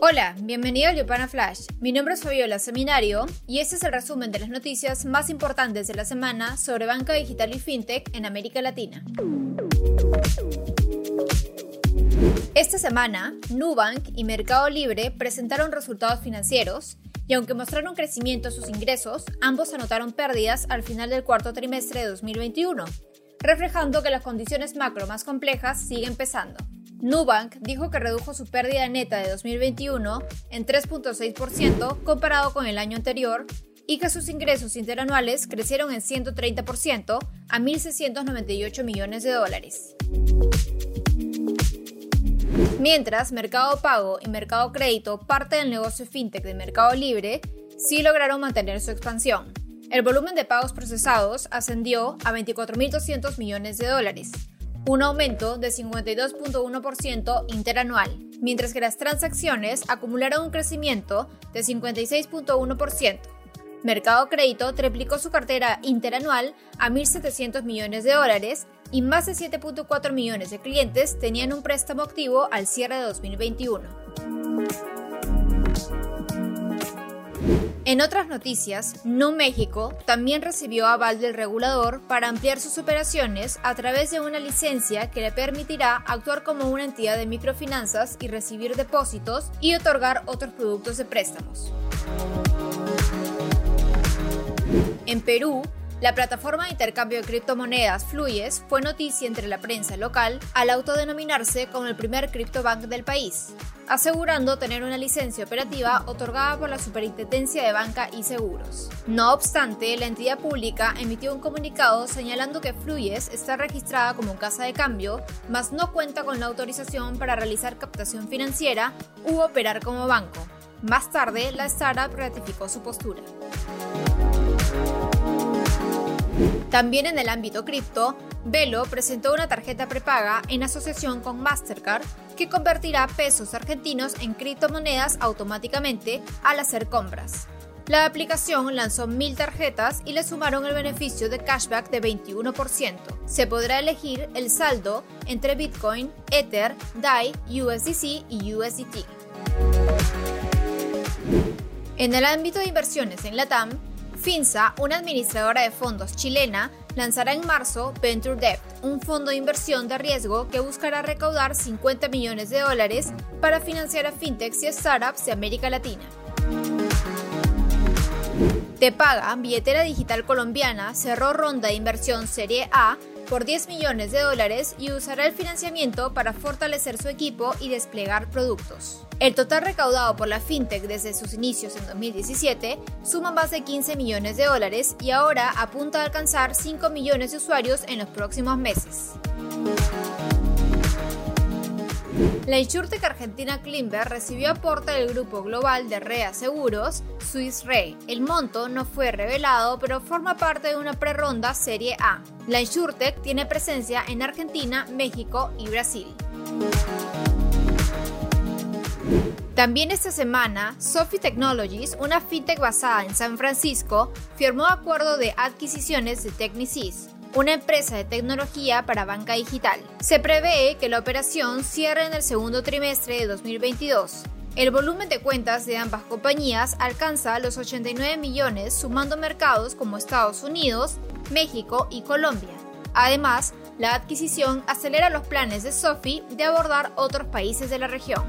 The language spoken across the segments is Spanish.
Hola, bienvenido a Yopana Flash. Mi nombre es Fabiola Seminario y este es el resumen de las noticias más importantes de la semana sobre banca digital y fintech en América Latina. Esta semana, Nubank y Mercado Libre presentaron resultados financieros y aunque mostraron crecimiento en sus ingresos, ambos anotaron pérdidas al final del cuarto trimestre de 2021, reflejando que las condiciones macro más complejas siguen pesando. Nubank dijo que redujo su pérdida neta de 2021 en 3.6% comparado con el año anterior y que sus ingresos interanuales crecieron en 130% a 1.698 millones de dólares. Mientras Mercado Pago y Mercado Crédito, parte del negocio fintech de Mercado Libre, sí lograron mantener su expansión. El volumen de pagos procesados ascendió a 24.200 millones de dólares, un aumento de 52.1% interanual, mientras que las transacciones acumularon un crecimiento de 56.1%. Mercado Crédito triplicó su cartera interanual a 1.700 millones de dólares y más de 7.4 millones de clientes tenían un préstamo activo al cierre de 2021. En otras noticias, No México también recibió aval del regulador para ampliar sus operaciones a través de una licencia que le permitirá actuar como una entidad de microfinanzas y recibir depósitos y otorgar otros productos de préstamos. En Perú, la plataforma de intercambio de criptomonedas Fluyes fue noticia entre la prensa local al autodenominarse como el primer criptobank del país, asegurando tener una licencia operativa otorgada por la Superintendencia de Banca y Seguros. No obstante, la entidad pública emitió un comunicado señalando que Fluyes está registrada como casa de cambio, mas no cuenta con la autorización para realizar captación financiera u operar como banco. Más tarde, la startup ratificó su postura. También en el ámbito cripto, Velo presentó una tarjeta prepaga en asociación con Mastercard que convertirá pesos argentinos en criptomonedas automáticamente al hacer compras. La aplicación lanzó mil tarjetas y le sumaron el beneficio de cashback de 21%. Se podrá elegir el saldo entre Bitcoin, Ether, DAI, USDC y USDT. En el ámbito de inversiones en Latam, Finza, una administradora de fondos chilena, lanzará en marzo Venture Debt, un fondo de inversión de riesgo que buscará recaudar 50 millones de dólares para financiar a fintechs y startups de América Latina. Te paga, billetera digital colombiana, cerró ronda de inversión Serie A por 10 millones de dólares y usará el financiamiento para fortalecer su equipo y desplegar productos. El total recaudado por la fintech desde sus inicios en 2017 suma más de 15 millones de dólares y ahora apunta a alcanzar 5 millones de usuarios en los próximos meses. La insurtech argentina Klimber recibió aporte del grupo global de REA Seguros, Swiss Re. El monto no fue revelado, pero forma parte de una preronda Serie A. La insurtech tiene presencia en Argentina, México y Brasil. También esta semana, Sophie Technologies, una fintech basada en San Francisco, firmó acuerdo de adquisiciones de Technisys una empresa de tecnología para banca digital. Se prevé que la operación cierre en el segundo trimestre de 2022. El volumen de cuentas de ambas compañías alcanza los 89 millones sumando mercados como Estados Unidos, México y Colombia. Además, la adquisición acelera los planes de Sophie de abordar otros países de la región.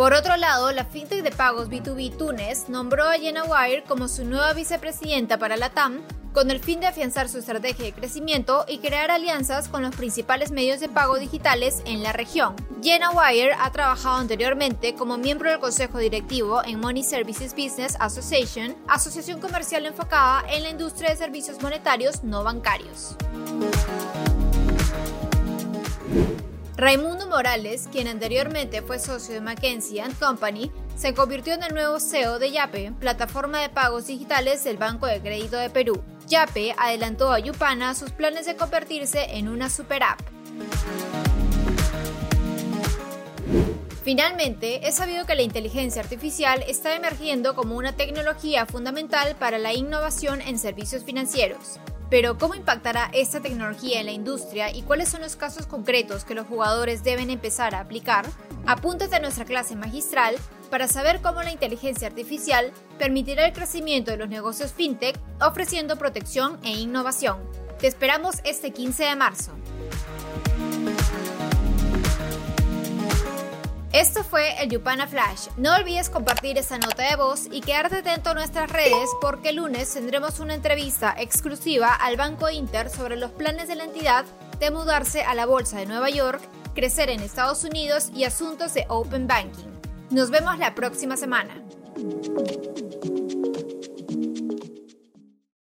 Por otro lado, la fintech de pagos B2B Tunes nombró a Jenna Wire como su nueva vicepresidenta para la TAM con el fin de afianzar su estrategia de crecimiento y crear alianzas con los principales medios de pago digitales en la región. Jenna Wire ha trabajado anteriormente como miembro del consejo directivo en Money Services Business Association, asociación comercial enfocada en la industria de servicios monetarios no bancarios. Raimundo Morales, quien anteriormente fue socio de McKinsey Company, se convirtió en el nuevo CEO de Yape, plataforma de pagos digitales del Banco de Crédito de Perú. Yape adelantó a Yupana sus planes de convertirse en una super app. Finalmente, es sabido que la inteligencia artificial está emergiendo como una tecnología fundamental para la innovación en servicios financieros. Pero ¿cómo impactará esta tecnología en la industria y cuáles son los casos concretos que los jugadores deben empezar a aplicar? Apúntate a nuestra clase magistral para saber cómo la inteligencia artificial permitirá el crecimiento de los negocios fintech ofreciendo protección e innovación. Te esperamos este 15 de marzo. Esto fue el Yupana Flash. No olvides compartir esta nota de voz y quedarte atento a nuestras redes porque el lunes tendremos una entrevista exclusiva al Banco Inter sobre los planes de la entidad de mudarse a la Bolsa de Nueva York, crecer en Estados Unidos y asuntos de Open Banking. Nos vemos la próxima semana.